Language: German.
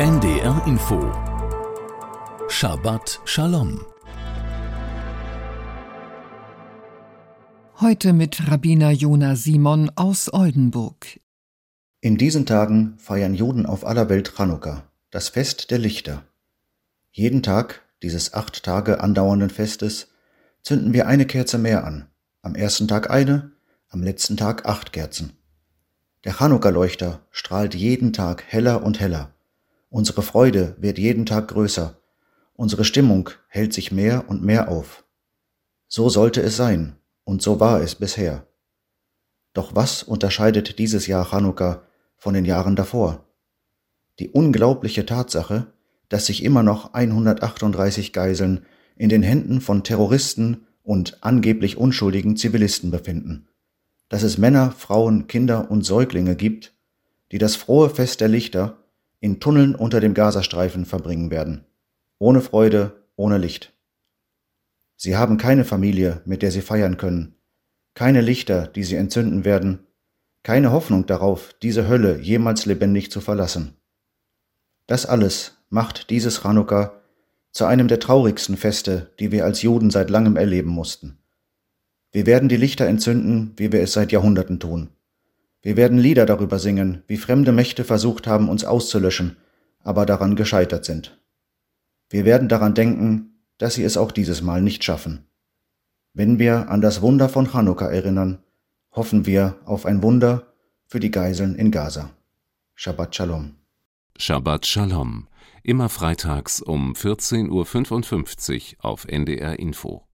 NDR Info Shabbat Shalom Heute mit Rabbiner Jona Simon aus Oldenburg. In diesen Tagen feiern Juden auf aller Welt Chanukka, das Fest der Lichter. Jeden Tag dieses acht Tage andauernden Festes zünden wir eine Kerze mehr an. Am ersten Tag eine, am letzten Tag acht Kerzen. Der Chanukka-Leuchter strahlt jeden Tag heller und heller. Unsere Freude wird jeden Tag größer. Unsere Stimmung hält sich mehr und mehr auf. So sollte es sein, und so war es bisher. Doch was unterscheidet dieses Jahr Chanukka von den Jahren davor? Die unglaubliche Tatsache, dass sich immer noch 138 Geiseln in den Händen von Terroristen und angeblich unschuldigen Zivilisten befinden dass es Männer, Frauen, Kinder und Säuglinge gibt, die das frohe Fest der Lichter in Tunneln unter dem Gazastreifen verbringen werden. Ohne Freude, ohne Licht. Sie haben keine Familie, mit der sie feiern können, keine Lichter, die sie entzünden werden, keine Hoffnung darauf, diese Hölle jemals lebendig zu verlassen. Das alles macht dieses Chanukka zu einem der traurigsten Feste, die wir als Juden seit langem erleben mussten. Wir werden die Lichter entzünden, wie wir es seit Jahrhunderten tun. Wir werden Lieder darüber singen, wie fremde Mächte versucht haben, uns auszulöschen, aber daran gescheitert sind. Wir werden daran denken, dass sie es auch dieses Mal nicht schaffen. Wenn wir an das Wunder von Chanukka erinnern, hoffen wir auf ein Wunder für die Geiseln in Gaza. Shabbat Shalom. Shabbat Shalom. Immer freitags um 14.55 Uhr auf NDR Info.